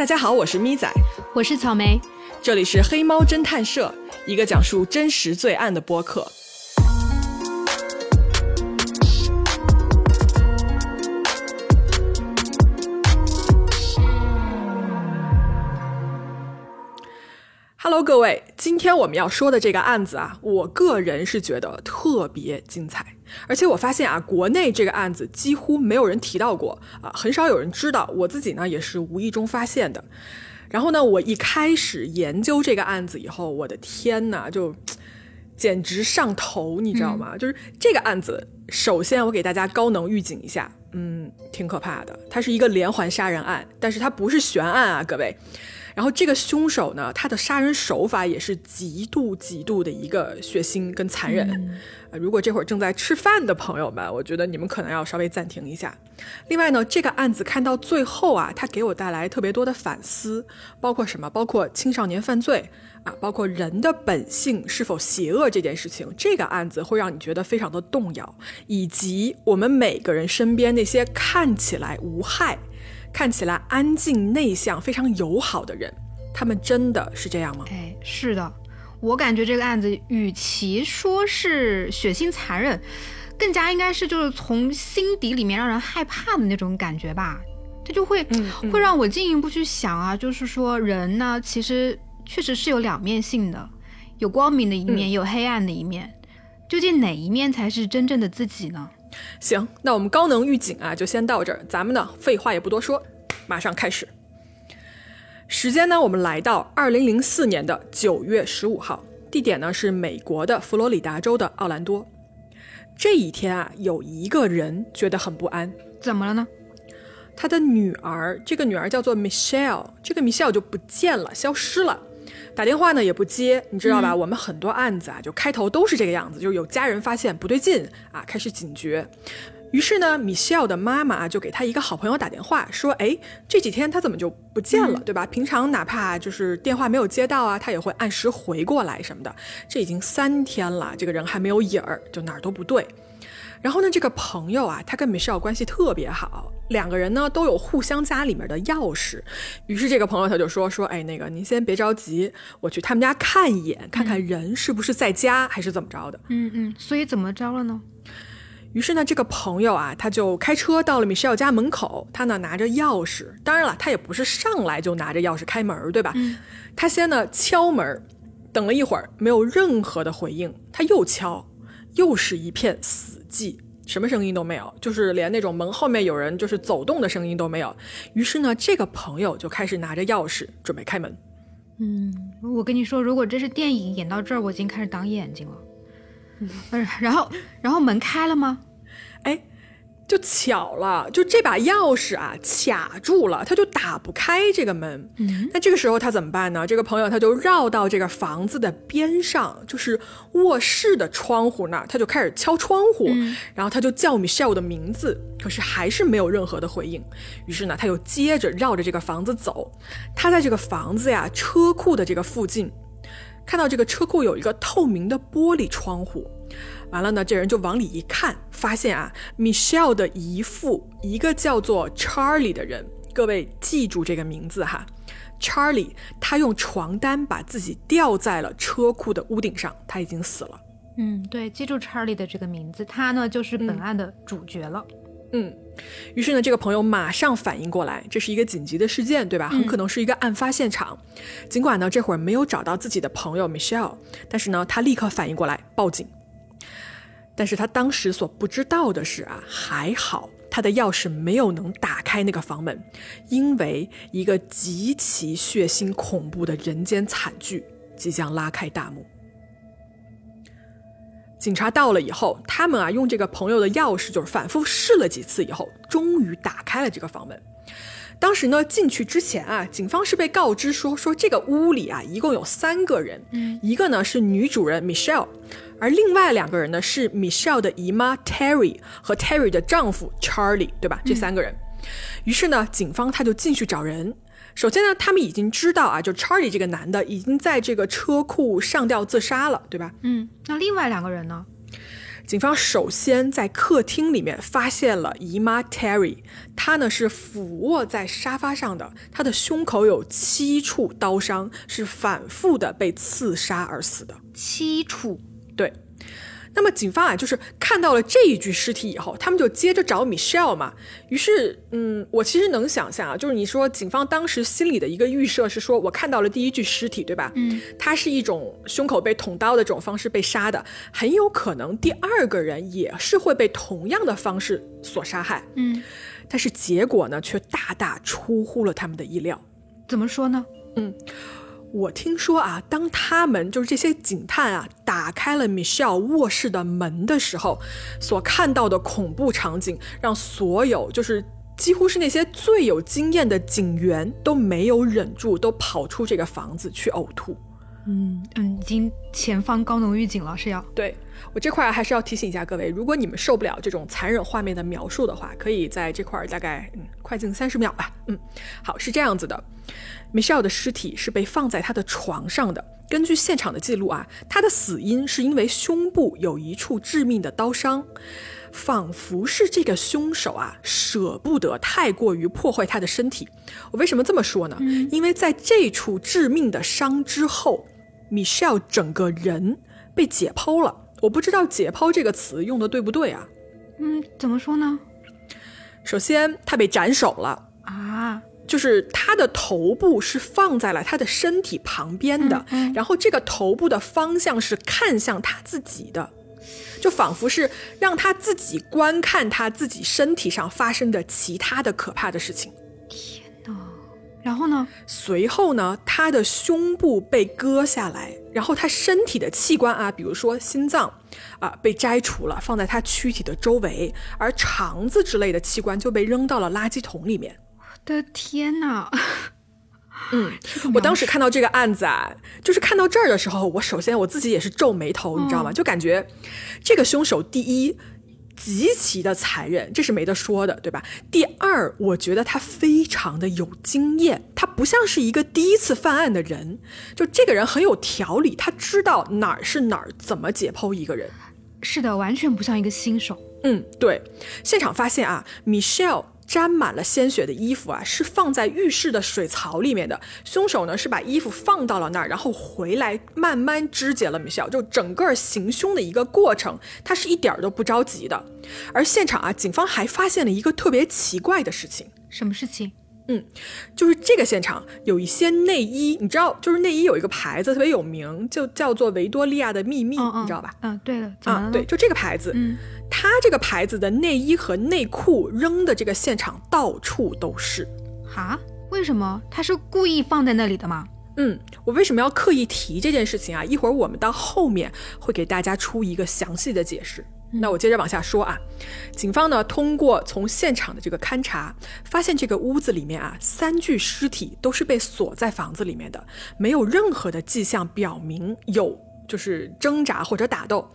大家好，我是咪仔，我是草莓，这里是黑猫侦探社，一个讲述真实罪案的播客。Hello，各位，今天我们要说的这个案子啊，我个人是觉得特别精彩，而且我发现啊，国内这个案子几乎没有人提到过啊，很少有人知道。我自己呢也是无意中发现的。然后呢，我一开始研究这个案子以后，我的天呐，就简直上头，你知道吗？就是这个案子，首先我给大家高能预警一下，嗯，挺可怕的，它是一个连环杀人案，但是它不是悬案啊，各位。然后这个凶手呢，他的杀人手法也是极度极度的一个血腥跟残忍。呃，如果这会儿正在吃饭的朋友们，我觉得你们可能要稍微暂停一下。另外呢，这个案子看到最后啊，它给我带来特别多的反思，包括什么？包括青少年犯罪啊，包括人的本性是否邪恶这件事情。这个案子会让你觉得非常的动摇，以及我们每个人身边那些看起来无害。看起来安静内向、非常友好的人，他们真的是这样吗？哎，是的，我感觉这个案子与其说是血腥残忍，更加应该是就是从心底里面让人害怕的那种感觉吧。这就会会让我进一步去想啊，就是说人呢，其实确实是有两面性的，有光明的一面，有黑暗的一面。究竟哪一面才是真正的自己呢？行，那我们高能预警啊，就先到这儿。咱们呢，废话也不多说，马上开始。时间呢，我们来到二零零四年的九月十五号，地点呢是美国的佛罗里达州的奥兰多。这一天啊，有一个人觉得很不安，怎么了呢？他的女儿，这个女儿叫做 Michelle，这个 Michelle 就不见了，消失了。打电话呢也不接，你知道吧？我们很多案子啊，就开头都是这个样子，就是有家人发现不对劲啊，开始警觉。于是呢，米歇尔的妈妈就给他一个好朋友打电话，说：“哎，这几天他怎么就不见了，对吧？平常哪怕就是电话没有接到啊，他也会按时回过来什么的。这已经三天了，这个人还没有影儿，就哪儿都不对。”然后呢，这个朋友啊，他跟米歇尔关系特别好，两个人呢都有互相家里面的钥匙。于是这个朋友他就说说，哎，那个您先别着急，我去他们家看一眼，看看人是不是在家，还是怎么着的。嗯嗯，所以怎么着了呢？于是呢，这个朋友啊，他就开车到了米歇尔家门口，他呢拿着钥匙，当然了，他也不是上来就拿着钥匙开门，对吧？他先呢敲门，等了一会儿没有任何的回应，他又敲，又是一片死。寂，什么声音都没有，就是连那种门后面有人就是走动的声音都没有。于是呢，这个朋友就开始拿着钥匙准备开门。嗯，我跟你说，如果这是电影演到这儿，我已经开始挡眼睛了。嗯，然后，然后门开了吗？哎。就巧了，就这把钥匙啊卡住了，他就打不开这个门。那这个时候他怎么办呢？这个朋友他就绕到这个房子的边上，就是卧室的窗户那儿，他就开始敲窗户，然后他就叫 Michelle 的名字，可是还是没有任何的回应。于是呢，他又接着绕着这个房子走，他在这个房子呀车库的这个附近，看到这个车库有一个透明的玻璃窗户。完了呢，这人就往里一看，发现啊，Michelle 的姨父，一个叫做 Charlie 的人，各位记住这个名字哈，Charlie，他用床单把自己吊在了车库的屋顶上，他已经死了。嗯，对，记住 Charlie 的这个名字，他呢就是本案的主角了。嗯，于是呢，这个朋友马上反应过来，这是一个紧急的事件，对吧？很可能是一个案发现场。尽管呢，这会儿没有找到自己的朋友 Michelle，但是呢，他立刻反应过来报警。但是他当时所不知道的是啊，还好他的钥匙没有能打开那个房门，因为一个极其血腥恐怖的人间惨剧即将拉开大幕。警察到了以后，他们啊用这个朋友的钥匙，就是反复试了几次以后，终于打开了这个房门。当时呢，进去之前啊，警方是被告知说，说这个屋里啊，一共有三个人，一个呢是女主人 Michelle，而另外两个人呢是 Michelle 的姨妈 Terry 和 Terry 的丈夫 Charlie，对吧？这三个人。于是呢，警方他就进去找人。首先呢，他们已经知道啊，就 Charlie 这个男的已经在这个车库上吊自杀了，对吧？嗯，那另外两个人呢？警方首先在客厅里面发现了姨妈 Terry，她呢是俯卧在沙发上的，她的胸口有七处刀伤，是反复的被刺杀而死的。七处，对。那么警方啊，就是看到了这一具尸体以后，他们就接着找 Michelle 嘛。于是，嗯，我其实能想象啊，就是你说警方当时心里的一个预设是说，我看到了第一具尸体，对吧？嗯，他是一种胸口被捅刀的这种方式被杀的，很有可能第二个人也是会被同样的方式所杀害。嗯，但是结果呢，却大大出乎了他们的意料。怎么说呢？嗯。我听说啊，当他们就是这些警探啊，打开了 Michelle 卧室的门的时候，所看到的恐怖场景，让所有就是几乎是那些最有经验的警员都没有忍住，都跑出这个房子去呕吐。嗯嗯，已经前方高能预警了，是要对我这块还是要提醒一下各位，如果你们受不了这种残忍画面的描述的话，可以在这块大概嗯快进三十秒吧。嗯，好，是这样子的。Michelle 的尸体是被放在他的床上的。根据现场的记录啊，他的死因是因为胸部有一处致命的刀伤，仿佛是这个凶手啊舍不得太过于破坏他的身体。我为什么这么说呢？因为在这处致命的伤之后，Michelle 整个人被解剖了。我不知道“解剖”这个词用的对不对啊？嗯，怎么说呢？首先，他被斩首了啊。就是他的头部是放在了他的身体旁边的，然后这个头部的方向是看向他自己的，就仿佛是让他自己观看他自己身体上发生的其他的可怕的事情。然后呢？随后呢？他的胸部被割下来，然后他身体的器官啊，比如说心脏啊，被摘除了，放在他躯体的周围，而肠子之类的器官就被扔到了垃圾桶里面。我的天哪！嗯，我当时看到这个案子啊，就是看到这儿的时候，我首先我自己也是皱眉头，你知道吗？就感觉这个凶手第一极其的残忍，这是没得说的，对吧？第二，我觉得他非常的有经验，他不像是一个第一次犯案的人，就这个人很有条理，他知道哪儿是哪儿，怎么解剖一个人。是的，完全不像一个新手。嗯，对。现场发现啊，Michelle。沾满了鲜血的衣服啊，是放在浴室的水槽里面的。凶手呢是把衣服放到了那儿，然后回来慢慢肢解了米歇尔，就整个行凶的一个过程，他是一点儿都不着急的。而现场啊，警方还发现了一个特别奇怪的事情，什么事情？嗯，就是这个现场有一些内衣，你知道，就是内衣有一个牌子特别有名，就叫做维多利亚的秘密，你知道吧？嗯，对了，啊，对，就这个牌子，嗯，它这个牌子的内衣和内裤扔的这个现场到处都是，哈？为什么？他是故意放在那里的吗？嗯，我为什么要刻意提这件事情啊？一会儿我们到后面会给大家出一个详细的解释。那我接着往下说啊，警方呢通过从现场的这个勘查，发现这个屋子里面啊三具尸体都是被锁在房子里面的，没有任何的迹象表明有就是挣扎或者打斗。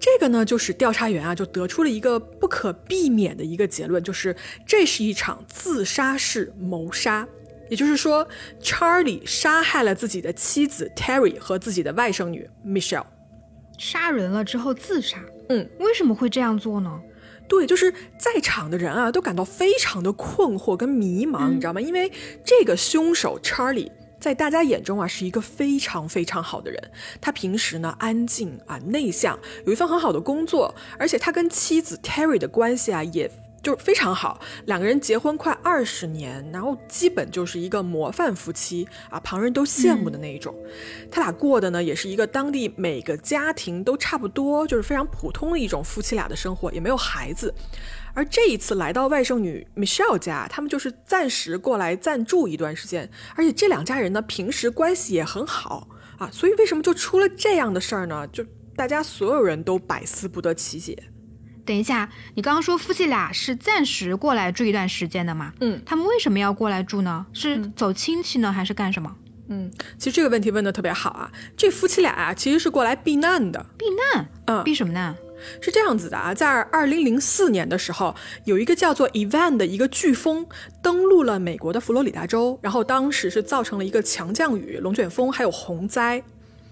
这个呢就是调查员啊就得出了一个不可避免的一个结论，就是这是一场自杀式谋杀，也就是说，Charlie 杀害了自己的妻子 Terry 和自己的外甥女 Michelle，杀人了之后自杀。嗯，为什么会这样做呢？对，就是在场的人啊，都感到非常的困惑跟迷茫，你知道吗？因为这个凶手 Charlie 在大家眼中啊，是一个非常非常好的人。他平时呢安静啊内向，有一份很好的工作，而且他跟妻子 Terry 的关系啊也。就是非常好，两个人结婚快二十年，然后基本就是一个模范夫妻啊，旁人都羡慕的那一种。他俩过的呢，也是一个当地每个家庭都差不多，就是非常普通的一种夫妻俩的生活，也没有孩子。而这一次来到外甥女 Michelle 家，他们就是暂时过来暂住一段时间，而且这两家人呢，平时关系也很好啊，所以为什么就出了这样的事儿呢？就大家所有人都百思不得其解。等一下，你刚刚说夫妻俩是暂时过来住一段时间的吗？嗯，他们为什么要过来住呢？是走亲戚呢，还是干什么？嗯，其实这个问题问的特别好啊。这夫妻俩啊，其实是过来避难的。避难？嗯，避什么难？是这样子的啊，在二零零四年的时候，有一个叫做 Evan 的一个飓风登陆了美国的佛罗里达州，然后当时是造成了一个强降雨、龙卷风还有洪灾。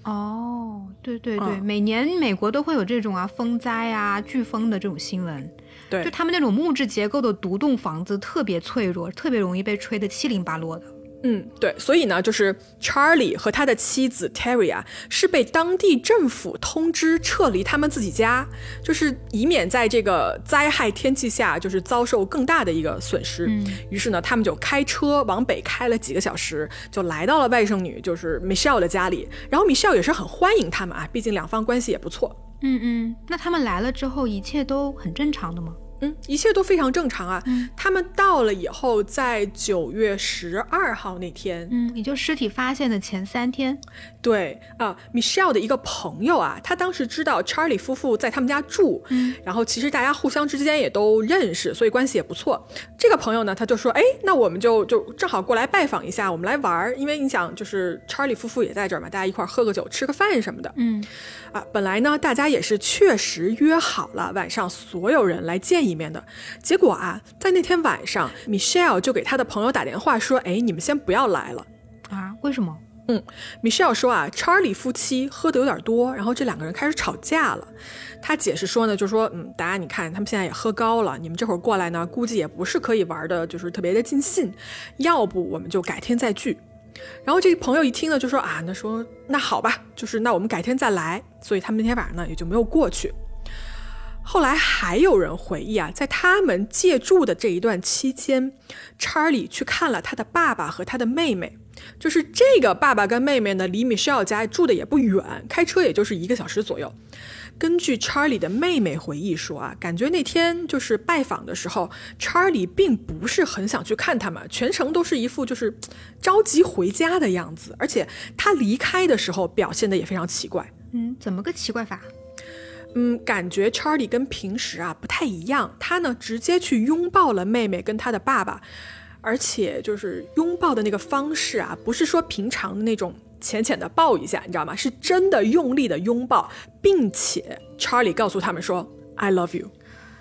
哦。对对对，每年美国都会有这种啊风灾啊、飓风的这种新闻。对，就他们那种木质结构的独栋房子特别脆弱，特别容易被吹得七零八落的。嗯，对，所以呢，就是 Charlie 和他的妻子 Terry 啊，是被当地政府通知撤离他们自己家，就是以免在这个灾害天气下，就是遭受更大的一个损失。嗯，于是呢，他们就开车往北开了几个小时，就来到了外甥女就是 Michelle 的家里。然后 Michelle 也是很欢迎他们啊，毕竟两方关系也不错。嗯嗯，那他们来了之后，一切都很正常的吗？嗯，一切都非常正常啊。嗯，他们到了以后，在九月十二号那天，嗯，也就尸体发现的前三天。对啊，Michelle 的一个朋友啊，他当时知道 Charlie 夫妇在他们家住，嗯，然后其实大家互相之间也都认识，所以关系也不错。这个朋友呢，他就说，哎，那我们就就正好过来拜访一下，我们来玩儿，因为你想，就是 Charlie 夫妇也在这儿嘛，大家一块儿喝个酒、吃个饭什么的。嗯，啊，本来呢，大家也是确实约好了晚上所有人来见一面的，结果啊，在那天晚上，Michelle 就给他的朋友打电话说，哎，你们先不要来了。啊？为什么？嗯，Michelle 说啊，Charlie 夫妻喝的有点多，然后这两个人开始吵架了。他解释说呢，就说，嗯，大家你看，他们现在也喝高了，你们这会儿过来呢，估计也不是可以玩的，就是特别的尽兴。要不我们就改天再聚。然后这个朋友一听呢，就说啊，那说那好吧，就是那我们改天再来。所以他们那天晚上呢，也就没有过去。后来还有人回忆啊，在他们借住的这一段期间，查理去看了他的爸爸和他的妹妹。就是这个爸爸跟妹妹呢，离 Michelle 家住的也不远，开车也就是一个小时左右。根据查理的妹妹回忆说啊，感觉那天就是拜访的时候查理并不是很想去看他们，全程都是一副就是着急回家的样子，而且他离开的时候表现的也非常奇怪。嗯，怎么个奇怪法？嗯，感觉 Charlie 跟平时啊不太一样，他呢直接去拥抱了妹妹跟他的爸爸。而且就是拥抱的那个方式啊，不是说平常的那种浅浅的抱一下，你知道吗？是真的用力的拥抱，并且 Charlie 告诉他们说 “I love you”，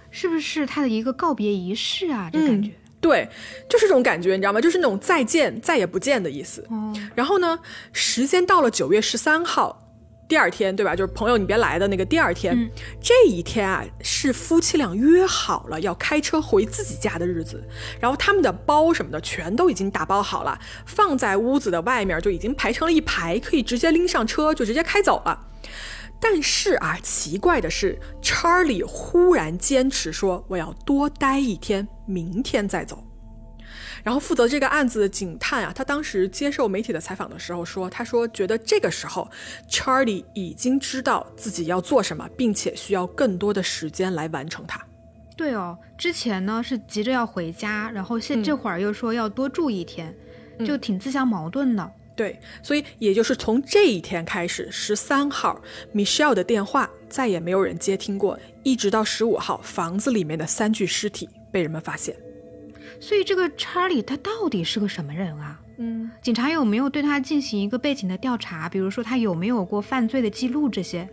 是不是他的一个告别仪式啊？这感觉，对，就是这种感觉，你知道吗？就是那种再见再也不见的意思。哦，然后呢，时间到了九月十三号。第二天，对吧？就是朋友你别来的那个第二天，这一天啊，是夫妻俩约好了要开车回自己家的日子。然后他们的包什么的全都已经打包好了，放在屋子的外面就已经排成了一排，可以直接拎上车就直接开走了。但是啊，奇怪的是，查理忽然坚持说我要多待一天，明天再走。然后负责这个案子的警探啊，他当时接受媒体的采访的时候说，他说觉得这个时候，Charlie 已经知道自己要做什么，并且需要更多的时间来完成它。对哦，之前呢是急着要回家，然后现这会儿又说要多住一天，就挺自相矛盾的。对，所以也就是从这一天开始，十三号 Michelle 的电话再也没有人接听过，一直到十五号，房子里面的三具尸体被人们发现。所以这个查理他到底是个什么人啊？嗯，警察有没有对他进行一个背景的调查？比如说他有没有过犯罪的记录这些？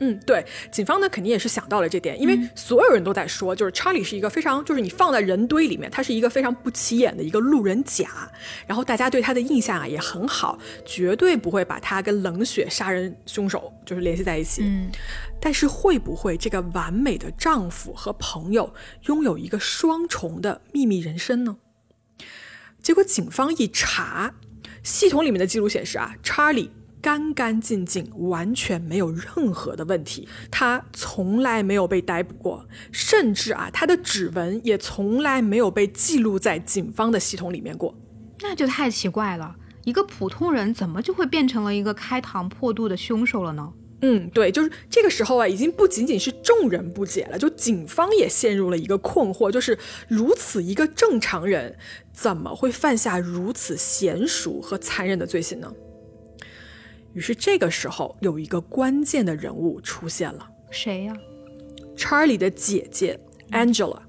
嗯，对，警方呢肯定也是想到了这点，因为所有人都在说，就是查理是一个非常，就是你放在人堆里面，他是一个非常不起眼的一个路人甲，然后大家对他的印象啊也很好，绝对不会把他跟冷血杀人凶手就是联系在一起。嗯，但是会不会这个完美的丈夫和朋友拥有一个双重的秘密人生呢？结果警方一查，系统里面的记录显示啊，查理。干干净净，完全没有任何的问题。他从来没有被逮捕过，甚至啊，他的指纹也从来没有被记录在警方的系统里面过。那就太奇怪了，一个普通人怎么就会变成了一个开膛破肚的凶手了呢？嗯，对，就是这个时候啊，已经不仅仅是众人不解了，就警方也陷入了一个困惑，就是如此一个正常人，怎么会犯下如此娴熟和残忍的罪行呢？于是这个时候，有一个关键的人物出现了。谁呀？Charlie 的姐姐 Angela。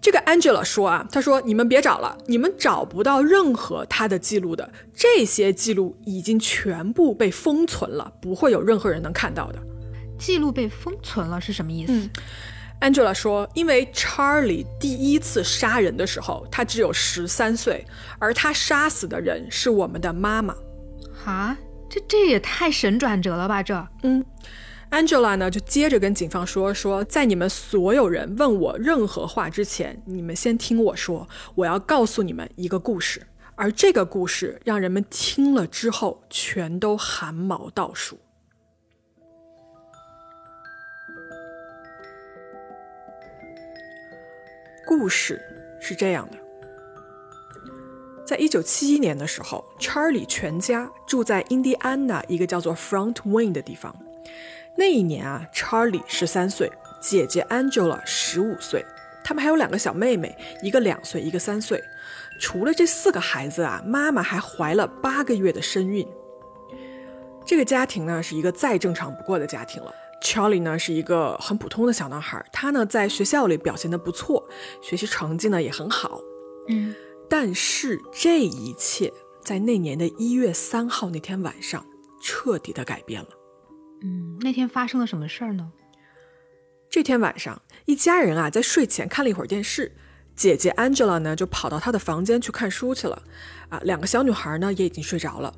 这个 Angela 说啊，她说：“你们别找了，你们找不到任何他的记录的，这些记录已经全部被封存了，不会有任何人能看到的。”记录被封存了是什么意思？Angela 说：“因为 Charlie 第一次杀人的时候，他只有十三岁，而他杀死的人是我们的妈妈。”啊，这这也太神转折了吧？这，嗯，Angela 呢就接着跟警方说说，在你们所有人问我任何话之前，你们先听我说，我要告诉你们一个故事，而这个故事让人们听了之后全都汗毛倒竖。故事是这样的：在一九七一年的时候，Charlie 全家住在印第安纳一个叫做 Front Wayne 的地方。那一年啊，Charlie 十三岁，姐姐 Angela 十五岁，他们还有两个小妹妹，一个两岁，一个三岁。除了这四个孩子啊，妈妈还怀了八个月的身孕。这个家庭呢，是一个再正常不过的家庭了。Charlie 呢是一个很普通的小男孩，他呢在学校里表现的不错，学习成绩呢也很好。嗯，但是这一切在那年的一月三号那天晚上彻底的改变了。嗯，那天发生了什么事儿呢？这天晚上，一家人啊在睡前看了一会儿电视，姐姐 Angela 呢就跑到她的房间去看书去了。啊，两个小女孩呢也已经睡着了。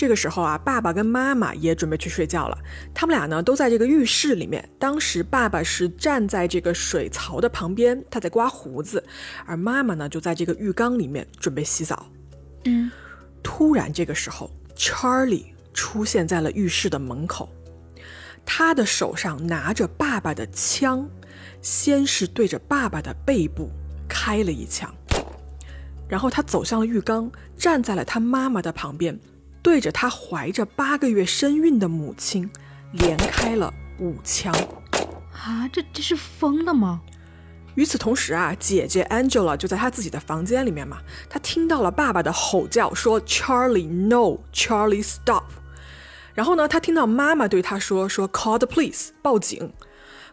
这个时候啊，爸爸跟妈妈也准备去睡觉了。他们俩呢，都在这个浴室里面。当时爸爸是站在这个水槽的旁边，他在刮胡子，而妈妈呢，就在这个浴缸里面准备洗澡。嗯，突然这个时候，Charlie 出现在了浴室的门口，他的手上拿着爸爸的枪，先是对着爸爸的背部开了一枪，然后他走向了浴缸，站在了他妈妈的旁边。对着他怀着八个月身孕的母亲，连开了五枪。啊，这这是疯了吗？与此同时啊，姐姐 Angela 就在她自己的房间里面嘛，她听到了爸爸的吼叫，说 Charlie no，Charlie stop。然后呢，她听到妈妈对她说说 call the police，报警。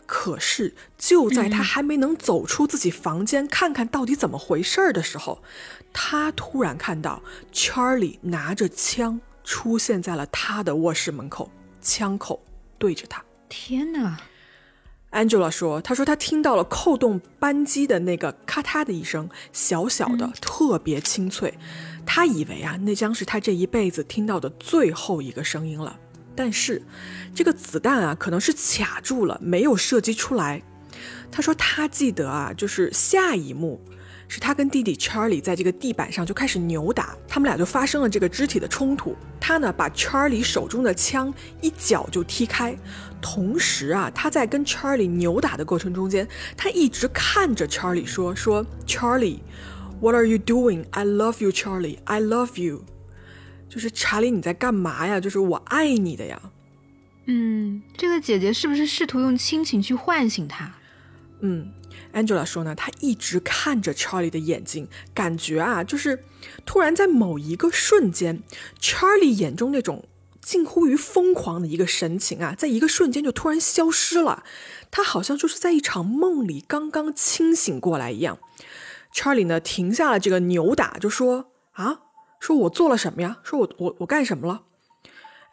可是就在他还没能走出自己房间看看到底怎么回事儿的时候。他突然看到 Charlie 拿着枪出现在了他的卧室门口，枪口对着他。天哪！Angela 说：“他说他听到了扣动扳机的那个咔嗒的一声，小小的，特别清脆。他以为啊，那将是他这一辈子听到的最后一个声音了。但是，这个子弹啊，可能是卡住了，没有射击出来。他说他记得啊，就是下一幕。”是他跟弟弟 Charlie 在这个地板上就开始扭打，他们俩就发生了这个肢体的冲突。他呢把 Charlie 手中的枪一脚就踢开，同时啊他在跟 Charlie 扭打的过程中间，他一直看着 Charlie 说说 Charlie，What are you doing? I love you, Charlie. I love you。就是查理你在干嘛呀？就是我爱你的呀。嗯，这个姐姐是不是试图用亲情去唤醒他？嗯。Angela 说呢，她一直看着 Charlie 的眼睛，感觉啊，就是突然在某一个瞬间，Charlie 眼中那种近乎于疯狂的一个神情啊，在一个瞬间就突然消失了。他好像就是在一场梦里刚刚清醒过来一样。Charlie 呢，停下了这个扭打，就说：“啊，说我做了什么呀？说我我我干什么了？”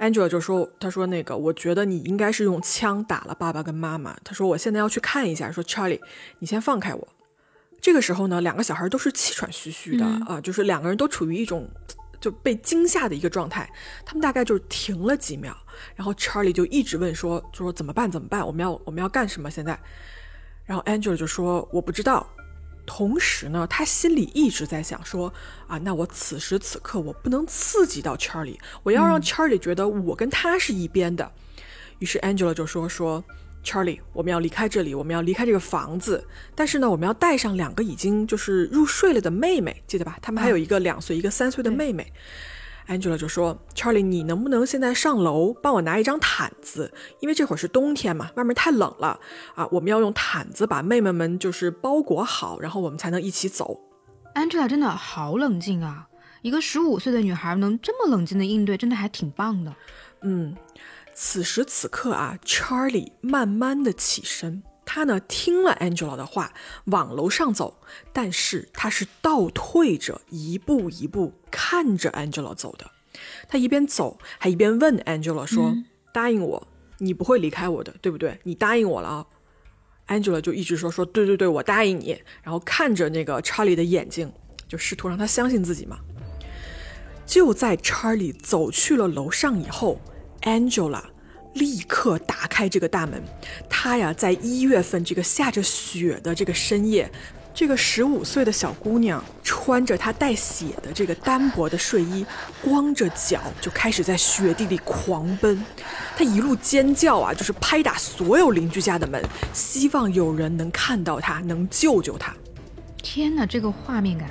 Angela 就说：“他说那个，我觉得你应该是用枪打了爸爸跟妈妈。他说我现在要去看一下。说 Charlie，你先放开我。这个时候呢，两个小孩都是气喘吁吁的啊，就是两个人都处于一种就被惊吓的一个状态。他们大概就是停了几秒，然后 Charlie 就一直问说，就说怎么办？怎么办？我们要我们要干什么？现在？然后 Angela 就说我不知道。”同时呢，他心里一直在想说啊，那我此时此刻我不能刺激到 Charlie，我要让 Charlie 觉得我跟他是一边的。于是 Angela 就说说 Charlie，我们要离开这里，我们要离开这个房子，但是呢，我们要带上两个已经就是入睡了的妹妹，记得吧？他们还有一个两岁，一个三岁的妹妹。Angela 就说：“Charlie，你能不能现在上楼帮我拿一张毯子？因为这会儿是冬天嘛，外面太冷了啊！我们要用毯子把妹妹们就是包裹好，然后我们才能一起走。”Angela 真的好冷静啊！一个十五岁的女孩能这么冷静的应对，真的还挺棒的。嗯，此时此刻啊，Charlie 慢慢的起身。他呢听了 Angela 的话，往楼上走，但是他是倒退着一步一步看着 Angela 走的。他一边走，还一边问 Angela 说：“答应我，你不会离开我的，对不对？你答应我了啊？”Angela 就一直说：“说对对对，我答应你。”然后看着那个查理的眼睛，就试图让他相信自己嘛。就在 Charlie 走去了楼上以后，Angela 立刻打开这个大门。她呀，在一月份这个下着雪的这个深夜。这个十五岁的小姑娘穿着她带血的这个单薄的睡衣，光着脚就开始在雪地里狂奔。她一路尖叫啊，就是拍打所有邻居家的门，希望有人能看到她，能救救她。天哪，这个画面感！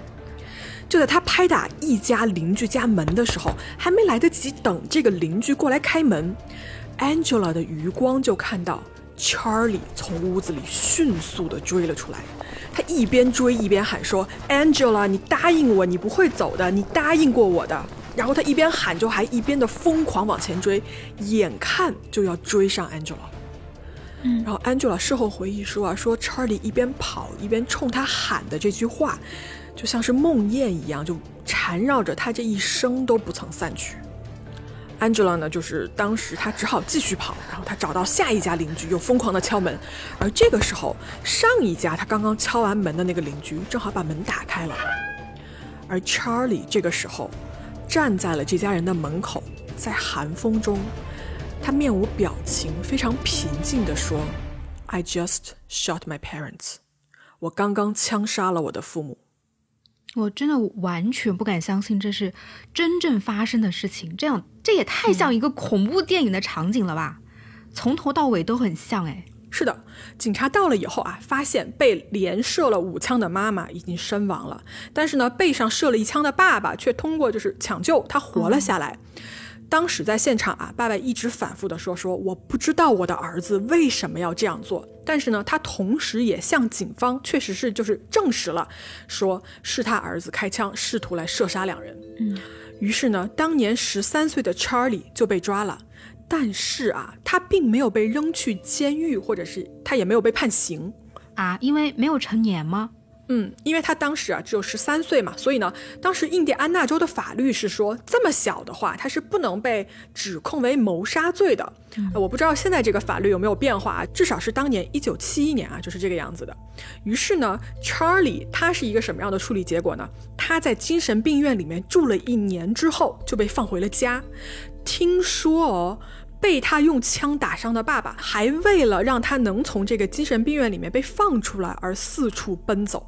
就在她拍打一家邻居家门的时候，还没来得及等这个邻居过来开门，Angela 的余光就看到 Charlie 从屋子里迅速地追了出来。他一边追一边喊说：“Angela，你答应我，你不会走的，你答应过我的。”然后他一边喊，就还一边的疯狂往前追，眼看就要追上 Angela。嗯，然后 Angela 事后回忆说啊，说 Charlie 一边跑一边冲他喊的这句话，就像是梦魇一样，就缠绕着他这一生都不曾散去。Angela 呢，就是当时她只好继续跑，然后她找到下一家邻居，又疯狂的敲门。而这个时候，上一家她刚刚敲完门的那个邻居正好把门打开了。而 Charlie 这个时候站在了这家人的门口，在寒风中，他面无表情，非常平静地说：“I just shot my parents，我刚刚枪杀了我的父母。”我真的完全不敢相信这是真正发生的事情，这样这也太像一个恐怖电影的场景了吧？从头到尾都很像哎。是的，警察到了以后啊，发现被连射了五枪的妈妈已经身亡了，但是呢，背上射了一枪的爸爸却通过就是抢救他活了下来。当时在现场啊，爸爸一直反复的说说我不知道我的儿子为什么要这样做，但是呢，他同时也向警方确实是就是证实了，说是他儿子开枪试图来射杀两人。嗯，于是呢，当年十三岁的 Charlie 就被抓了，但是啊，他并没有被扔去监狱，或者是他也没有被判刑啊，因为没有成年吗？嗯，因为他当时啊只有十三岁嘛，所以呢，当时印第安纳州的法律是说，这么小的话，他是不能被指控为谋杀罪的。我不知道现在这个法律有没有变化，至少是当年一九七一年啊，就是这个样子的。于是呢，Charlie 他是一个什么样的处理结果呢？他在精神病院里面住了一年之后就被放回了家。听说哦，被他用枪打伤的爸爸还为了让他能从这个精神病院里面被放出来而四处奔走。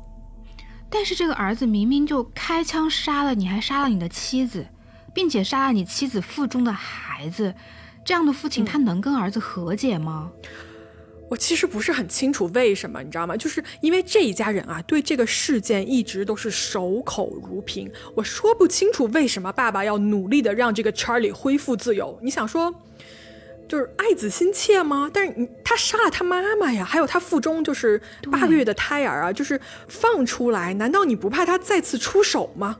但是这个儿子明明就开枪杀了你，还杀了你的妻子，并且杀了你妻子腹中的孩子，这样的父亲他能跟儿子和解吗？我其实不是很清楚为什么，你知道吗？就是因为这一家人啊，对这个事件一直都是守口如瓶。我说不清楚为什么爸爸要努力的让这个 Charlie 恢复自由。你想说？就是爱子心切吗？但是你他杀了他妈妈呀，还有他腹中就是八个月的胎儿啊，就是放出来，难道你不怕他再次出手吗？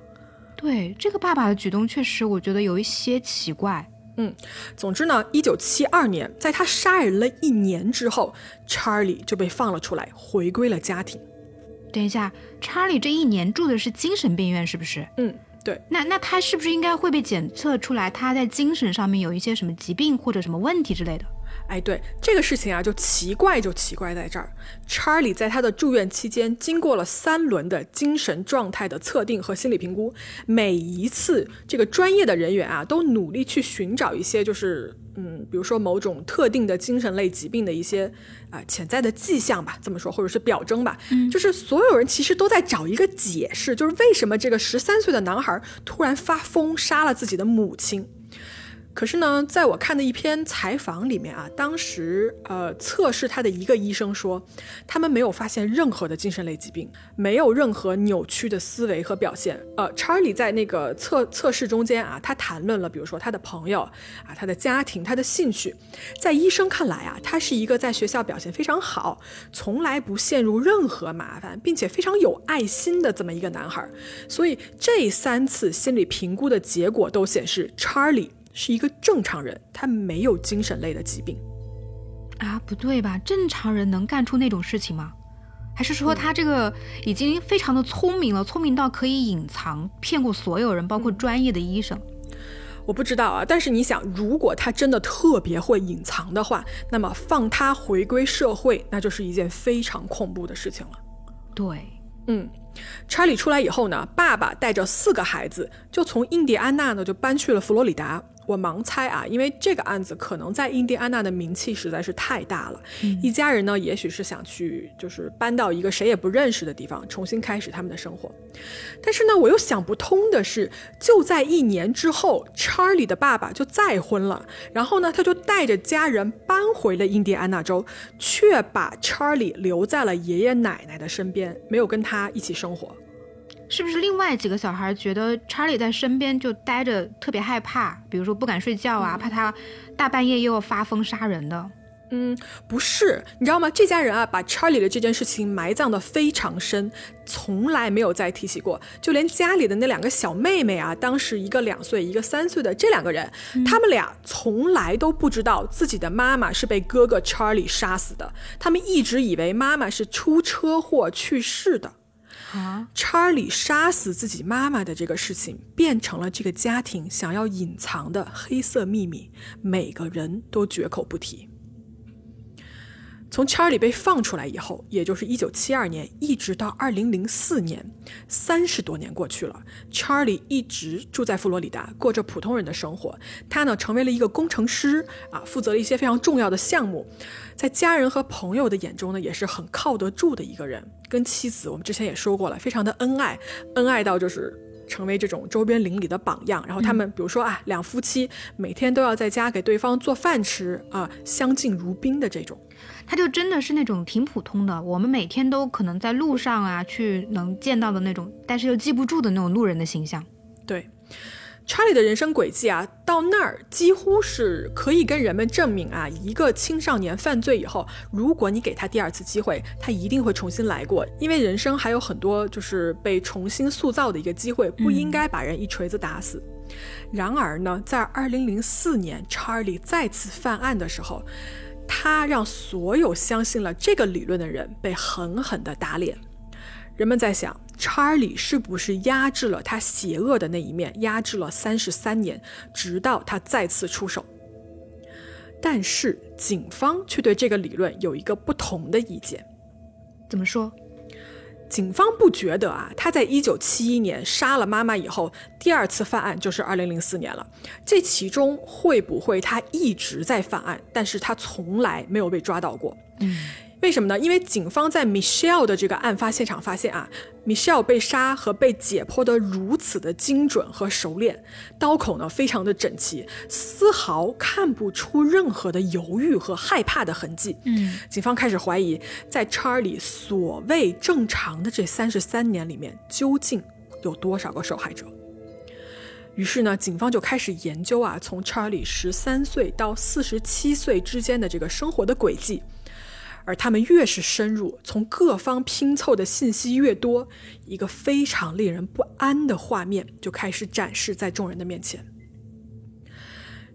对这个爸爸的举动，确实我觉得有一些奇怪。嗯，总之呢，一九七二年，在他杀人了一年之后，Charlie 就被放了出来，回归了家庭。等一下，Charlie 这一年住的是精神病院，是不是？嗯。对，那那他是不是应该会被检测出来他在精神上面有一些什么疾病或者什么问题之类的？哎，对这个事情啊，就奇怪就奇怪在这儿。查理在他的住院期间，经过了三轮的精神状态的测定和心理评估，每一次这个专业的人员啊，都努力去寻找一些就是。嗯，比如说某种特定的精神类疾病的一些啊潜在的迹象吧，这么说，或者是表征吧，嗯，就是所有人其实都在找一个解释，就是为什么这个十三岁的男孩突然发疯杀了自己的母亲。可是呢，在我看的一篇采访里面啊，当时呃测试他的一个医生说，他们没有发现任何的精神类疾病，没有任何扭曲的思维和表现。呃，Charlie 在那个测测试中间啊，他谈论了，比如说他的朋友啊，他的家庭，他的兴趣，在医生看来啊，他是一个在学校表现非常好，从来不陷入任何麻烦，并且非常有爱心的这么一个男孩。所以这三次心理评估的结果都显示，Charlie。是一个正常人，他没有精神类的疾病，啊，不对吧？正常人能干出那种事情吗？还是说他这个已经非常的聪明了，聪明到可以隐藏，骗过所有人，包括专业的医生？我不知道啊。但是你想，如果他真的特别会隐藏的话，那么放他回归社会，那就是一件非常恐怖的事情了。对，嗯，查理出来以后呢，爸爸带着四个孩子就从印第安纳呢就搬去了佛罗里达。我盲猜啊，因为这个案子可能在印第安纳的名气实在是太大了，一家人呢，也许是想去，就是搬到一个谁也不认识的地方，重新开始他们的生活。但是呢，我又想不通的是，就在一年之后，查理的爸爸就再婚了，然后呢，他就带着家人搬回了印第安纳州，却把查理留在了爷爷奶奶的身边，没有跟他一起生活。是不是另外几个小孩觉得查理在身边就待着特别害怕，比如说不敢睡觉啊，怕他大半夜又要发疯杀人的？嗯，不是，你知道吗？这家人啊，把查理的这件事情埋葬的非常深，从来没有再提起过。就连家里的那两个小妹妹啊，当时一个两岁，一个三岁的这两个人，他们俩从来都不知道自己的妈妈是被哥哥查理杀死的，他们一直以为妈妈是出车祸去世的。查理杀死自己妈妈的这个事情，变成了这个家庭想要隐藏的黑色秘密，每个人都绝口不提。从查理被放出来以后，也就是一九七二年，一直到二零零四年，三十多年过去了，查理一直住在佛罗里达，过着普通人的生活。他呢，成为了一个工程师啊，负责了一些非常重要的项目，在家人和朋友的眼中呢，也是很靠得住的一个人。跟妻子，我们之前也说过了，非常的恩爱，恩爱到就是成为这种周边邻里的榜样。然后他们，比如说啊，两夫妻每天都要在家给对方做饭吃啊，相敬如宾的这种。他就真的是那种挺普通的，我们每天都可能在路上啊去能见到的那种，但是又记不住的那种路人的形象。对，查理的人生轨迹啊，到那儿几乎是可以跟人们证明啊，一个青少年犯罪以后，如果你给他第二次机会，他一定会重新来过，因为人生还有很多就是被重新塑造的一个机会，不应该把人一锤子打死。然而呢，在二零零四年，查理再次犯案的时候。他让所有相信了这个理论的人被狠狠地打脸。人们在想，查理是不是压制了他邪恶的那一面，压制了三十三年，直到他再次出手？但是警方却对这个理论有一个不同的意见。怎么说？警方不觉得啊，他在一九七一年杀了妈妈以后，第二次犯案就是二零零四年了。这其中会不会他一直在犯案，但是他从来没有被抓到过？嗯。为什么呢？因为警方在 Michelle 的这个案发现场发现啊，Michelle 被杀和被解剖的如此的精准和熟练，刀口呢非常的整齐，丝毫看不出任何的犹豫和害怕的痕迹。嗯，警方开始怀疑，在 Charlie 所谓正常的这三十三年里面，究竟有多少个受害者？于是呢，警方就开始研究啊，从 Charlie 十三岁到四十七岁之间的这个生活的轨迹。而他们越是深入，从各方拼凑的信息越多，一个非常令人不安的画面就开始展示在众人的面前。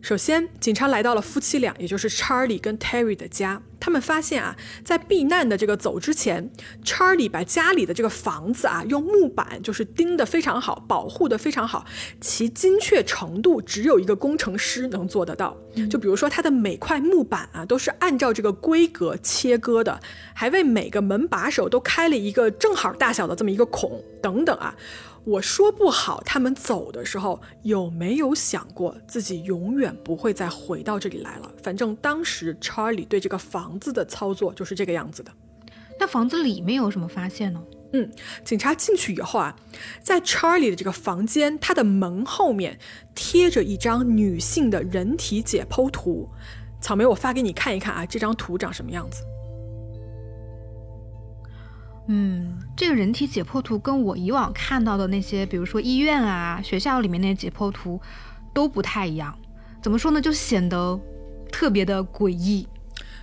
首先，警察来到了夫妻俩，也就是查理跟 Terry 的家。他们发现啊，在避难的这个走之前，查理把家里的这个房子啊，用木板就是钉得非常好，保护得非常好，其精确程度只有一个工程师能做得到。就比如说，他的每块木板啊，都是按照这个规格切割的，还为每个门把手都开了一个正好大小的这么一个孔，等等啊。我说不好，他们走的时候有没有想过自己永远不会再回到这里来了？反正当时查理对这个房子的操作就是这个样子的。那房子里面有什么发现呢？嗯，警察进去以后啊，在查理的这个房间，他的门后面贴着一张女性的人体解剖图。草莓，我发给你看一看啊，这张图长什么样子？嗯，这个人体解剖图跟我以往看到的那些，比如说医院啊、学校里面那些解剖图都不太一样。怎么说呢？就显得特别的诡异，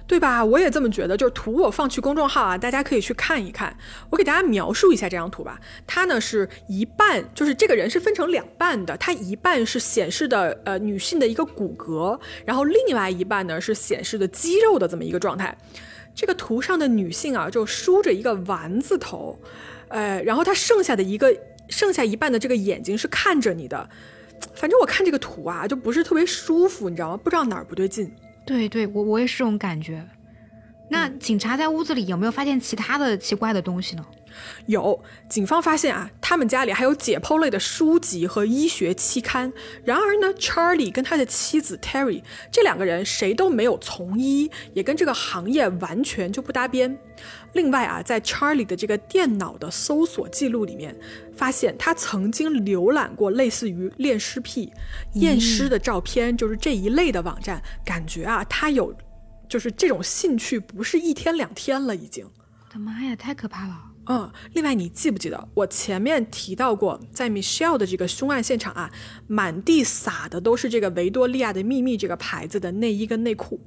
对吧？我也这么觉得。就是图我放去公众号啊，大家可以去看一看。我给大家描述一下这张图吧。它呢是一半，就是这个人是分成两半的。它一半是显示的呃女性的一个骨骼，然后另外一半呢是显示的肌肉的这么一个状态。这个图上的女性啊，就梳着一个丸子头，呃，然后她剩下的一个剩下一半的这个眼睛是看着你的，反正我看这个图啊，就不是特别舒服，你知道吗？不知道哪儿不对劲。对对，我我也是这种感觉。那警察在屋子里有没有发现其他的奇怪的东西呢？有，警方发现啊，他们家里还有解剖类的书籍和医学期刊。然而呢，Charlie 跟他的妻子 Terry 这两个人谁都没有从医，也跟这个行业完全就不搭边。另外啊，在 Charlie 的这个电脑的搜索记录里面，发现他曾经浏览过类似于恋尸癖、验尸的照片，就是这一类的网站。感觉啊，他有就是这种兴趣，不是一天两天了，已经。我的妈呀，太可怕了！嗯，另外你记不记得我前面提到过，在 Michelle 的这个凶案现场啊，满地撒的都是这个维多利亚的秘密这个牌子的内衣跟内裤。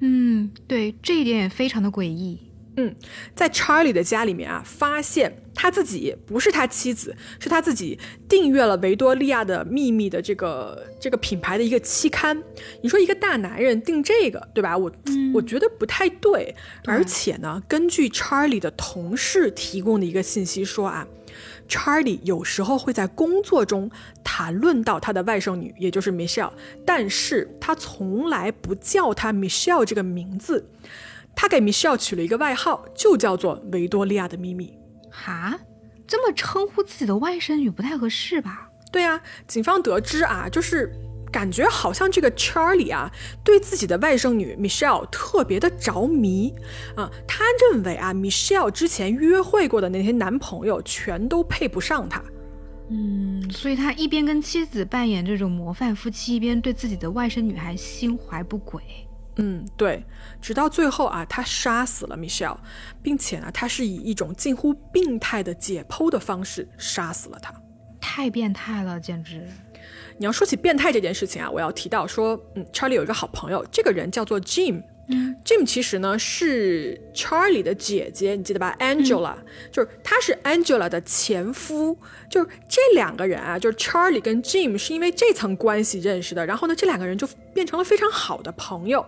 嗯，对，这一点也非常的诡异。嗯，在 Charlie 的家里面啊，发现他自己不是他妻子，是他自己订阅了维多利亚的秘密的这个这个品牌的一个期刊。你说一个大男人订这个，对吧？我我觉得不太对。而且呢，根据 Charlie 的同事提供的一个信息说啊，Charlie 有时候会在工作中谈论到他的外甥女，也就是 Michelle，但是他从来不叫她 Michelle 这个名字。他给 Michelle 取了一个外号，就叫做维多利亚的秘密。哈，这么称呼自己的外甥女不太合适吧？对啊，警方得知啊，就是感觉好像这个 Charlie 啊，对自己的外甥女 Michelle 特别的着迷啊。他认为啊，Michelle 之前约会过的那些男朋友全都配不上他。嗯，所以他一边跟妻子扮演这种模范夫妻，一边对自己的外甥女孩心怀不轨。嗯，对，直到最后啊，他杀死了 Michelle，并且呢，他是以一种近乎病态的解剖的方式杀死了他，太变态了，简直！你要说起变态这件事情啊，我要提到说，嗯，Charlie 有一个好朋友，这个人叫做 Jim。Jim 其实呢是 Charlie 的姐姐，你记得吧？Angela 就是他是 Angela 的前夫，就是这两个人啊，就是 Charlie 跟 Jim 是因为这层关系认识的，然后呢，这两个人就变成了非常好的朋友。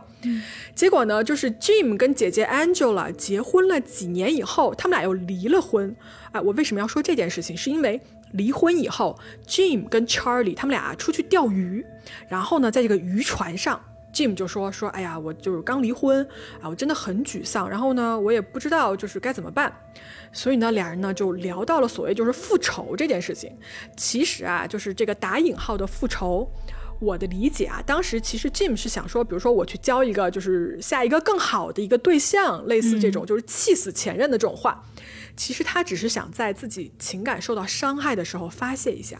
结果呢，就是 Jim 跟姐姐 Angela 结婚了几年以后，他们俩又离了婚。哎，我为什么要说这件事情？是因为离婚以后，Jim 跟 Charlie 他们俩出去钓鱼，然后呢，在这个渔船上。Jim 就说说，哎呀，我就是刚离婚啊，我真的很沮丧。然后呢，我也不知道就是该怎么办。所以呢，俩人呢就聊到了所谓就是复仇这件事情。其实啊，就是这个打引号的复仇。我的理解啊，当时其实 Jim 是想说，比如说我去交一个就是下一个更好的一个对象，类似这种就是气死前任的这种话。其实他只是想在自己情感受到伤害的时候发泄一下。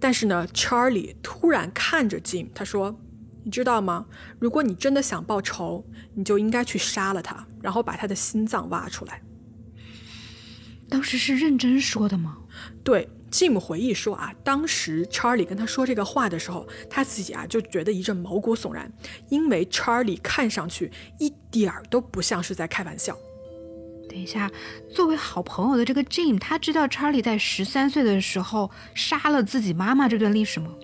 但是呢，Charlie 突然看着 Jim，他说。你知道吗？如果你真的想报仇，你就应该去杀了他，然后把他的心脏挖出来。当时是认真说的吗？对，Jim 回忆说啊，当时 Charlie 跟他说这个话的时候，他自己啊就觉得一阵毛骨悚然，因为 Charlie 看上去一点儿都不像是在开玩笑。等一下，作为好朋友的这个 Jim，他知道 Charlie 在十三岁的时候杀了自己妈妈这段历史吗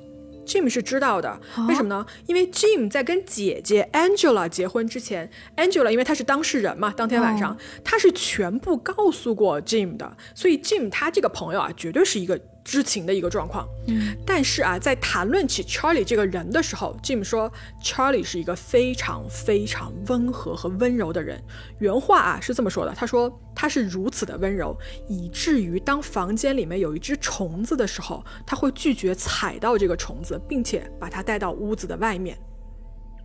？Jim 是知道的，为什么呢？因为 Jim 在跟姐姐 Angela 结婚之前，Angela 因为她是当事人嘛，当天晚上她是全部告诉过 Jim 的，所以 Jim 他这个朋友啊，绝对是一个。知情的一个状况，嗯，但是啊，在谈论起 Charlie 这个人的时候，Jim 说 Charlie 是一个非常非常温和和温柔的人。原话啊是这么说的，他说他是如此的温柔，以至于当房间里面有一只虫子的时候，他会拒绝踩到这个虫子，并且把它带到屋子的外面。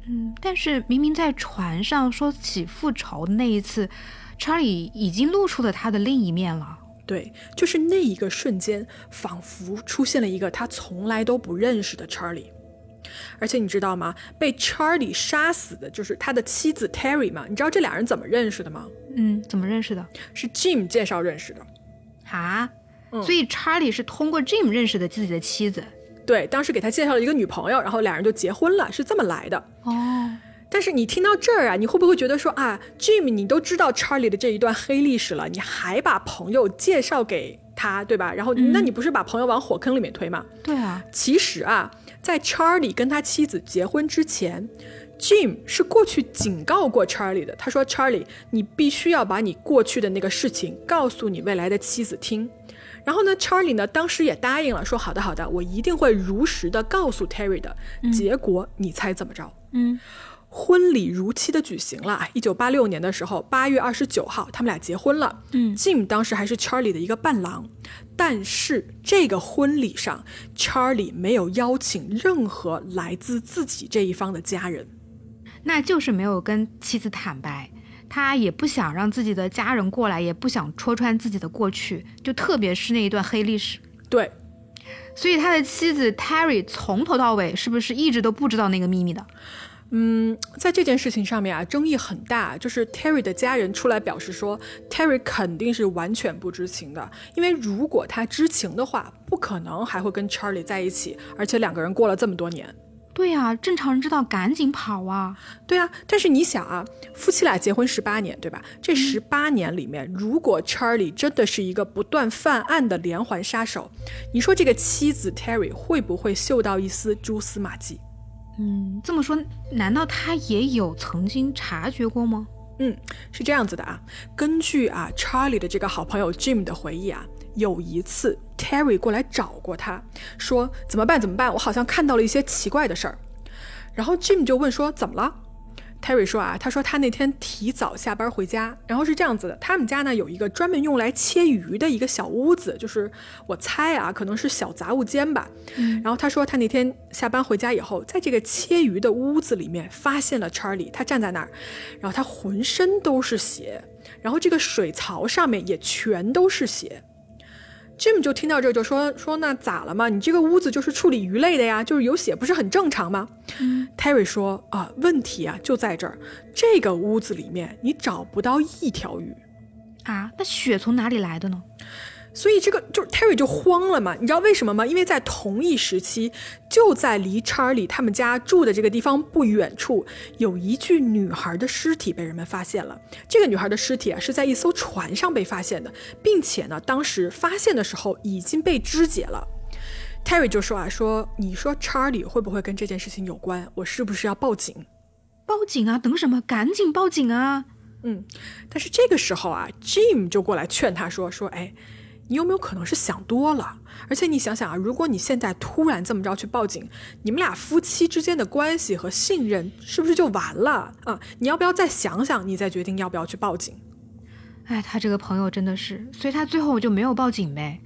嗯，但是明明在船上说起复仇的那一次，Charlie 已经露出了他的另一面了。对，就是那一个瞬间，仿佛出现了一个他从来都不认识的 Charlie。而且你知道吗？被 Charlie 杀死的就是他的妻子 Terry 吗？你知道这俩人怎么认识的吗？嗯，怎么认识的？是 Jim 介绍认识的。啊，所以 Charlie 是通过 Jim 认识的自己的妻子。对，当时给他介绍了一个女朋友，然后俩人就结婚了，是这么来的。哦。但是你听到这儿啊，你会不会觉得说啊，Jim，你都知道 Charlie 的这一段黑历史了，你还把朋友介绍给他，对吧？然后，那你不是把朋友往火坑里面推吗？对啊。其实啊，在 Charlie 跟他妻子结婚之前，Jim 是过去警告过 Charlie 的。他说：“Charlie，你必须要把你过去的那个事情告诉你未来的妻子听。”然后呢，Charlie 呢，当时也答应了，说：“好的，好的，我一定会如实的告诉 Terry 的。”结果你猜怎么着？嗯。婚礼如期的举行了。一九八六年的时候，八月二十九号，他们俩结婚了。嗯，Jim 当时还是 Charlie 的一个伴郎，但是这个婚礼上，Charlie 没有邀请任何来自自己这一方的家人。那就是没有跟妻子坦白，他也不想让自己的家人过来，也不想戳穿自己的过去，就特别是那一段黑历史。对，所以他的妻子 Terry 从头到尾是不是一直都不知道那个秘密的？嗯，在这件事情上面啊，争议很大。就是 Terry 的家人出来表示说，Terry 肯定是完全不知情的，因为如果他知情的话，不可能还会跟 Charlie 在一起，而且两个人过了这么多年。对呀、正常人知道赶紧跑啊！对啊，但是你想啊，夫妻俩结婚十八年，对吧？这十八年里面，如果 Charlie 真的是一个不断犯案的连环杀手，你说这个妻子 Terry 会不会嗅到一丝蛛丝马迹？嗯，这么说，难道他也有曾经察觉过吗？嗯，是这样子的啊。根据啊 Charlie 的这个好朋友 Jim 的回忆啊，有一次 Terry 过来找过他，说怎么办怎么办？我好像看到了一些奇怪的事儿。然后 Jim 就问说怎么了？Terry 说啊，他说他那天提早下班回家，然后是这样子的，他们家呢有一个专门用来切鱼的一个小屋子，就是我猜啊，可能是小杂物间吧。然后他说他那天下班回家以后，在这个切鱼的屋子里面发现了 Charlie，他站在那儿，然后他浑身都是血，然后这个水槽上面也全都是血。Jim 就听到这就说说那咋了嘛？你这个屋子就是处理鱼类的呀，就是有血不是很正常吗、t e r r y 说啊，问题啊就在这儿，这个屋子里面你找不到一条鱼。啊，那血从哪里来的呢？所以这个就是 Terry 就慌了嘛，你知道为什么吗？因为在同一时期，就在离 Charlie 他们家住的这个地方不远处，有一具女孩的尸体被人们发现了。这个女孩的尸体啊是在一艘船上被发现的，并且呢，当时发现的时候已经被肢解了。Terry 就说啊，说你说 Charlie 会不会跟这件事情有关？我是不是要报警？报警啊！等什么？赶紧报警啊！嗯，但是这个时候啊，Jim 就过来劝他说：“说，哎，你有没有可能是想多了？而且你想想啊，如果你现在突然这么着去报警，你们俩夫妻之间的关系和信任是不是就完了啊？你要不要再想想，你再决定要不要去报警？哎，他这个朋友真的是，所以他最后就没有报警呗，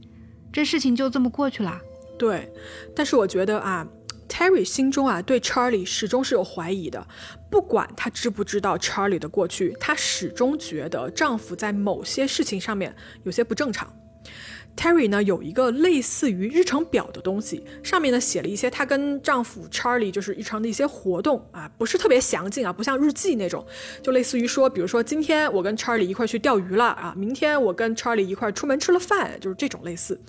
这事情就这么过去了。对，但是我觉得啊。” Terry 心中啊对 Charlie 始终是有怀疑的，不管他知不知道 Charlie 的过去，他始终觉得丈夫在某些事情上面有些不正常。Terry 呢有一个类似于日程表的东西，上面呢写了一些她跟丈夫 Charlie 就是日常的一些活动啊，不是特别详尽啊，不像日记那种，就类似于说，比如说今天我跟 Charlie 一块去钓鱼了啊，明天我跟 Charlie 一块出门吃了饭，就是这种类似。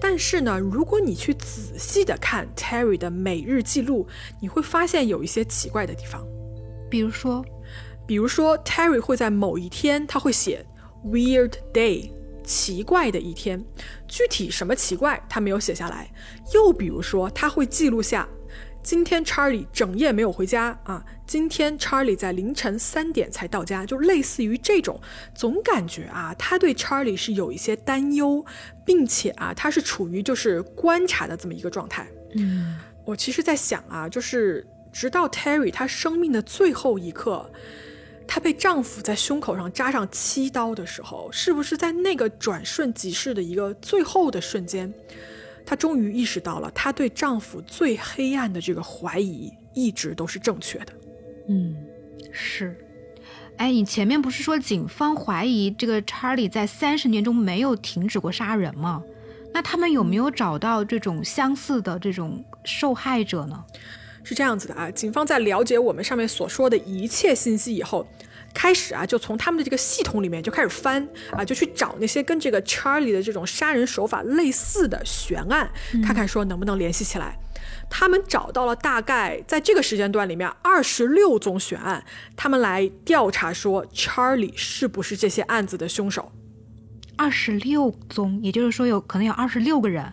但是呢，如果你去仔细的看 Terry 的每日记录，你会发现有一些奇怪的地方，比如说，比如说 Terry 会在某一天他会写 weird day。奇怪的一天，具体什么奇怪他没有写下来。又比如说，他会记录下今天 Charlie 整夜没有回家啊，今天 Charlie 在凌晨三点才到家，就类似于这种，总感觉啊，他对 Charlie 是有一些担忧，并且啊，他是处于就是观察的这么一个状态。嗯，我其实在想啊，就是直到 Terry 他生命的最后一刻。她被丈夫在胸口上扎上七刀的时候，是不是在那个转瞬即逝的一个最后的瞬间，她终于意识到了，她对丈夫最黑暗的这个怀疑一直都是正确的。嗯，是。哎，你前面不是说警方怀疑这个查理在三十年中没有停止过杀人吗？那他们有没有找到这种相似的这种受害者呢？是这样子的啊，警方在了解我们上面所说的一切信息以后，开始啊就从他们的这个系统里面就开始翻啊，就去找那些跟这个 Charlie 的这种杀人手法类似的悬案，看看说能不能联系起来。他们找到了大概在这个时间段里面二十六宗悬案，他们来调查说 Charlie 是不是这些案子的凶手。二十六宗，也就是说有可能有二十六个人。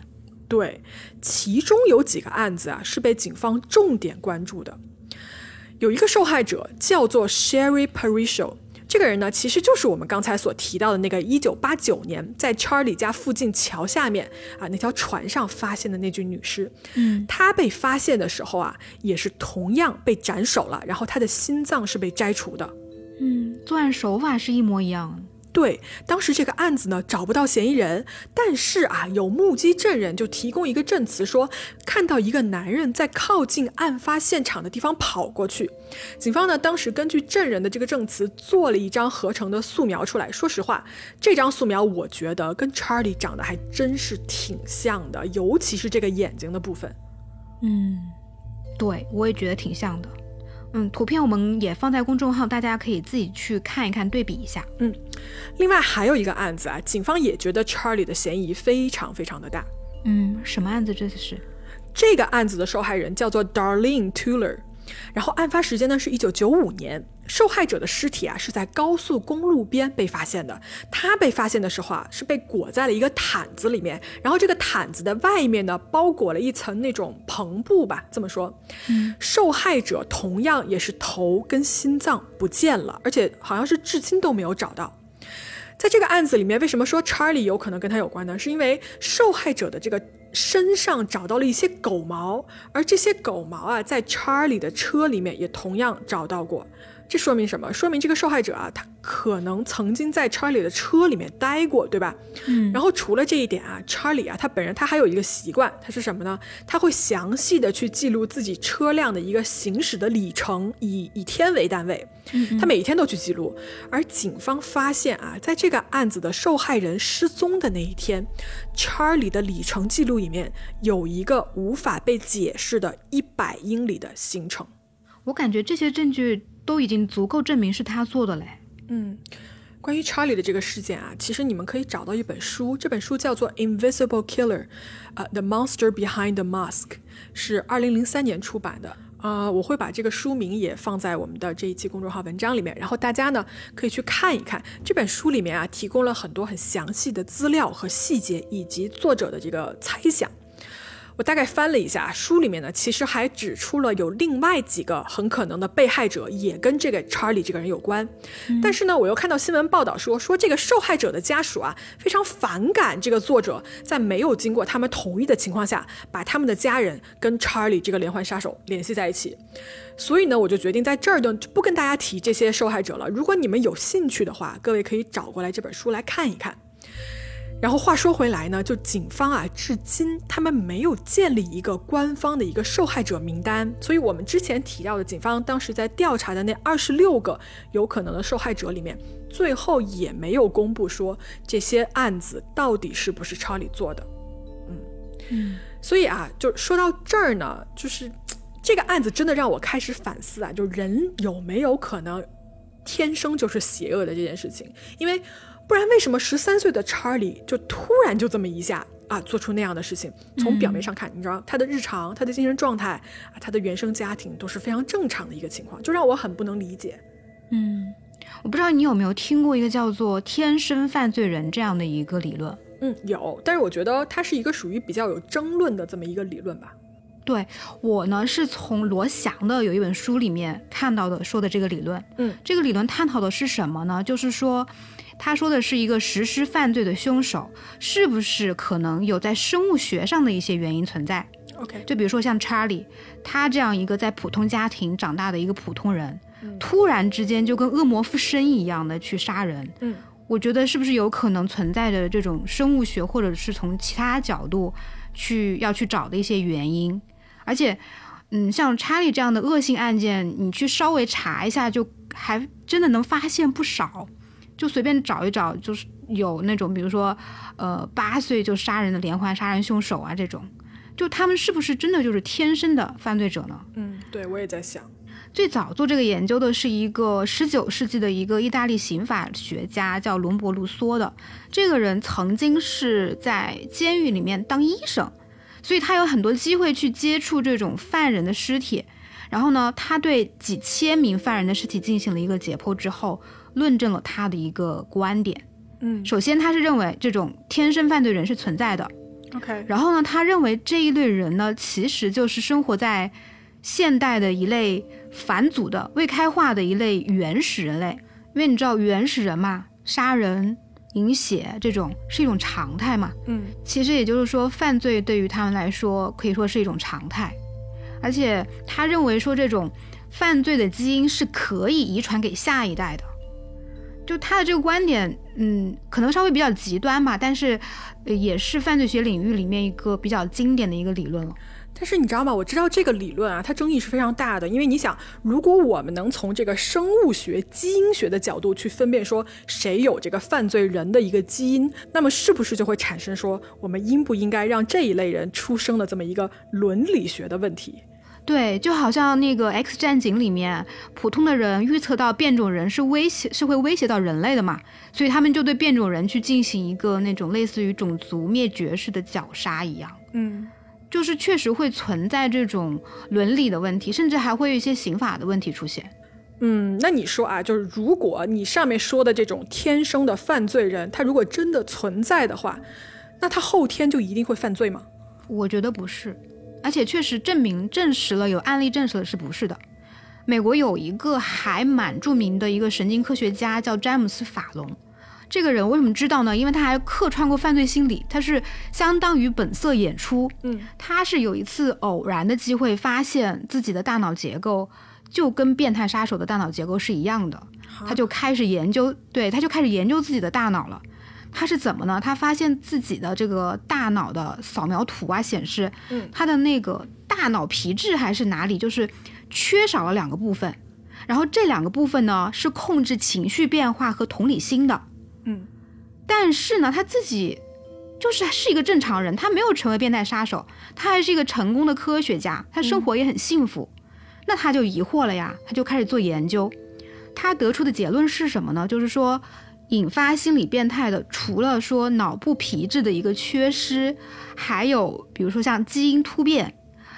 对，其中有几个案子啊是被警方重点关注的。有一个受害者叫做 Sherry Parisho，这个人呢，其实就是我们刚才所提到的那个1989年在 Charlie 家附近桥下面啊那条船上发现的那具女尸。嗯，她被发现的时候啊，也是同样被斩首了，然后她的心脏是被摘除的。嗯，作案手法是一模一样。对，当时这个案子呢找不到嫌疑人，但是啊，有目击证人就提供一个证词，说看到一个男人在靠近案发现场的地方跑过去。警方呢当时根据证人的这个证词做了一张合成的素描出来。说实话，这张素描我觉得跟 Charlie 长得还真是挺像的，尤其是这个眼睛的部分。嗯，对我也觉得挺像的。嗯，图片我们也放在公众号，大家可以自己去看一看，对比一下。嗯，另外还有一个案子啊，警方也觉得 Charlie 的嫌疑非常非常的大。嗯，什么案子？这是这个案子的受害人叫做 Darlene Tuller。然后案发时间呢是一九九五年，受害者的尸体啊是在高速公路边被发现的。他被发现的时候啊是被裹在了一个毯子里面，然后这个毯子的外面呢包裹了一层那种篷布吧，这么说。嗯，受害者同样也是头跟心脏不见了，而且好像是至今都没有找到。在这个案子里面，为什么说 Charlie 有可能跟他有关呢？是因为受害者的这个。身上找到了一些狗毛，而这些狗毛啊，在 Charlie 的车里面也同样找到过。这说明什么？说明这个受害者啊，他可能曾经在 Charlie 的车里面待过，对吧？嗯。然后除了这一点啊，Charlie 啊，他本人他还有一个习惯，他是什么呢？他会详细的去记录自己车辆的一个行驶的里程，以以天为单位。他每一天都去记录。而警方发现啊，在这个案子的受害人失踪的那一天，Charlie 的里程记录里面有一个无法被解释的一百英里的行程。我感觉这些证据。都已经足够证明是他做的嘞。嗯，关于 Charlie 的这个事件啊，其实你们可以找到一本书，这本书叫做《Invisible Killer》，呃，《The Monster Behind the Mask》，是二零零三年出版的。啊，我会把这个书名也放在我们的这一期公众号文章里面，然后大家呢可以去看一看。这本书里面啊，提供了很多很详细的资料和细节，以及作者的这个猜想。我大概翻了一下书里面呢，其实还指出了有另外几个很可能的被害者也跟这个查理这个人有关。但是呢，我又看到新闻报道说，说这个受害者的家属啊非常反感这个作者在没有经过他们同意的情况下，把他们的家人跟查理这个连环杀手联系在一起。所以呢，我就决定在这儿就不跟大家提这些受害者了。如果你们有兴趣的话，各位可以找过来这本书来看一看。然后话说回来呢，就警方啊，至今他们没有建立一个官方的一个受害者名单，所以我们之前提到的警方当时在调查的那二十六个有可能的受害者里面，最后也没有公布说这些案子到底是不是查理做的。嗯嗯，所以啊，就说到这儿呢，就是这个案子真的让我开始反思啊，就人有没有可能天生就是邪恶的这件事情，因为。不然，为什么十三岁的查理就突然就这么一下啊，做出那样的事情？从表面上看，你知道他的日常、他的精神状态啊，他的原生家庭都是非常正常的一个情况，就让我很不能理解。嗯，我不知道你有没有听过一个叫做“天生犯罪人”这样的一个理论？嗯，有，但是我觉得它是一个属于比较有争论的这么一个理论吧。对我呢，是从罗翔的有一本书里面看到的，说的这个理论。嗯，这个理论探讨的是什么呢？就是说。他说的是一个实施犯罪的凶手，是不是可能有在生物学上的一些原因存在？OK，就比如说像查理，他这样一个在普通家庭长大的一个普通人，突然之间就跟恶魔附身一样的去杀人，嗯，我觉得是不是有可能存在着这种生物学或者是从其他角度去要去找的一些原因？而且，嗯，像查理这样的恶性案件，你去稍微查一下，就还真的能发现不少。就随便找一找，就是有那种，比如说，呃，八岁就杀人的连环杀人凶手啊，这种，就他们是不是真的就是天生的犯罪者呢？嗯，对，我也在想，最早做这个研究的是一个十九世纪的一个意大利刑法学家，叫伦伯卢梭的。这个人曾经是在监狱里面当医生，所以他有很多机会去接触这种犯人的尸体。然后呢，他对几千名犯人的尸体进行了一个解剖之后。论证了他的一个观点，嗯，首先他是认为这种天生犯罪人是存在的，OK，然后呢，他认为这一类人呢，其实就是生活在现代的一类返祖的未开化的一类原始人类，因为你知道原始人嘛，杀人、饮血这种是一种常态嘛。嗯，其实也就是说，犯罪对于他们来说可以说是一种常态，而且他认为说这种犯罪的基因是可以遗传给下一代的。就他的这个观点，嗯，可能稍微比较极端吧，但是也是犯罪学领域里面一个比较经典的一个理论了。但是你知道吗？我知道这个理论啊，它争议是非常大的。因为你想，如果我们能从这个生物学、基因学的角度去分辨说谁有这个犯罪人的一个基因，那么是不是就会产生说我们应不应该让这一类人出生的这么一个伦理学的问题？对，就好像那个《X 战警》里面，普通的人预测到变种人是威胁，是会威胁到人类的嘛，所以他们就对变种人去进行一个那种类似于种族灭绝式的绞杀一样。嗯。就是确实会存在这种伦理的问题，甚至还会有一些刑法的问题出现。嗯，那你说啊，就是如果你上面说的这种天生的犯罪人，他如果真的存在的话，那他后天就一定会犯罪吗？我觉得不是，而且确实证明证实了有案例证实了是不是的。美国有一个还蛮著名的一个神经科学家叫詹姆斯法隆。这个人为什么知道呢？因为他还客串过犯罪心理，他是相当于本色演出。嗯，他是有一次偶然的机会，发现自己的大脑结构就跟变态杀手的大脑结构是一样的，他就开始研究，对，他就开始研究自己的大脑了。他是怎么呢？他发现自己的这个大脑的扫描图啊，显示，嗯，他的那个大脑皮质还是哪里，就是缺少了两个部分，然后这两个部分呢，是控制情绪变化和同理心的。嗯，但是呢，他自己就是是一个正常人，他没有成为变态杀手，他还是一个成功的科学家，他生活也很幸福。那他就疑惑了呀，他就开始做研究。他得出的结论是什么呢？就是说，引发心理变态的，除了说脑部皮质的一个缺失，还有比如说像基因突变。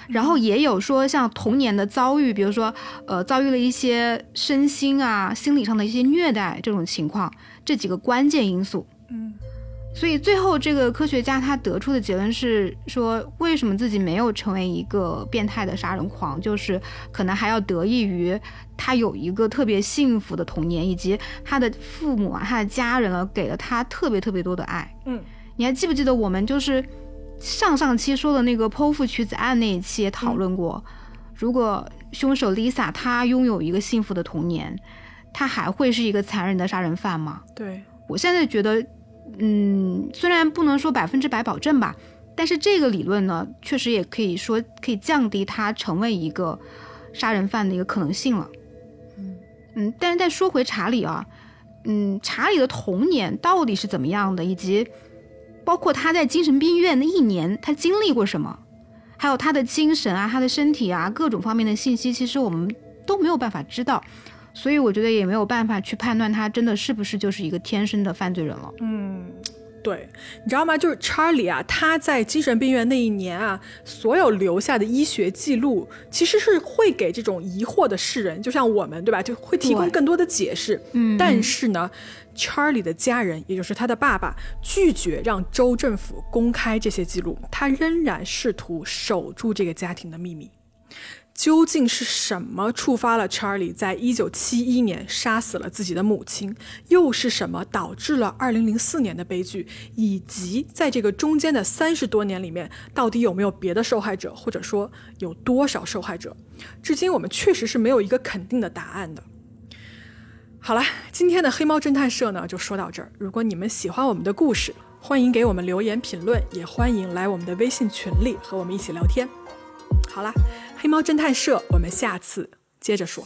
然后也有说像童年的遭遇，比如说，呃，遭遇了一些身心啊、心理上的一些虐待这种情况，这几个关键因素。嗯，所以最后这个科学家他得出的结论是说，为什么自己没有成为一个变态的杀人狂，就是可能还要得益于他有一个特别幸福的童年，以及他的父母啊、他的家人啊给了他特别特别多的爱。嗯，你还记不记得我们就是？上上期说的那个剖腹取子案那一期也讨论过，如果凶手 Lisa 她拥有一个幸福的童年，她还会是一个残忍的杀人犯吗？对我现在觉得，嗯，虽然不能说百分之百保证吧，但是这个理论呢，确实也可以说可以降低他成为一个杀人犯的一个可能性了。嗯嗯，但是再说回查理啊，嗯，查理的童年到底是怎么样的，以及。包括他在精神病院那一年，他经历过什么，还有他的精神啊、他的身体啊各种方面的信息，其实我们都没有办法知道，所以我觉得也没有办法去判断他真的是不是就是一个天生的犯罪人了。嗯。对，你知道吗？就是查理啊，他在精神病院那一年啊，所有留下的医学记录，其实是会给这种疑惑的世人，就像我们，对吧？就会提供更多的解释。嗯，但是呢，查理的家人，也就是他的爸爸，拒绝让州政府公开这些记录，他仍然试图守住这个家庭的秘密。究竟是什么触发了查理在一九七一年杀死了自己的母亲？又是什么导致了二零零四年的悲剧？以及在这个中间的三十多年里面，到底有没有别的受害者，或者说有多少受害者？至今我们确实是没有一个肯定的答案的。好了，今天的黑猫侦探社呢就说到这儿。如果你们喜欢我们的故事，欢迎给我们留言评论，也欢迎来我们的微信群里和我们一起聊天。好了，黑猫侦探社，我们下次接着说。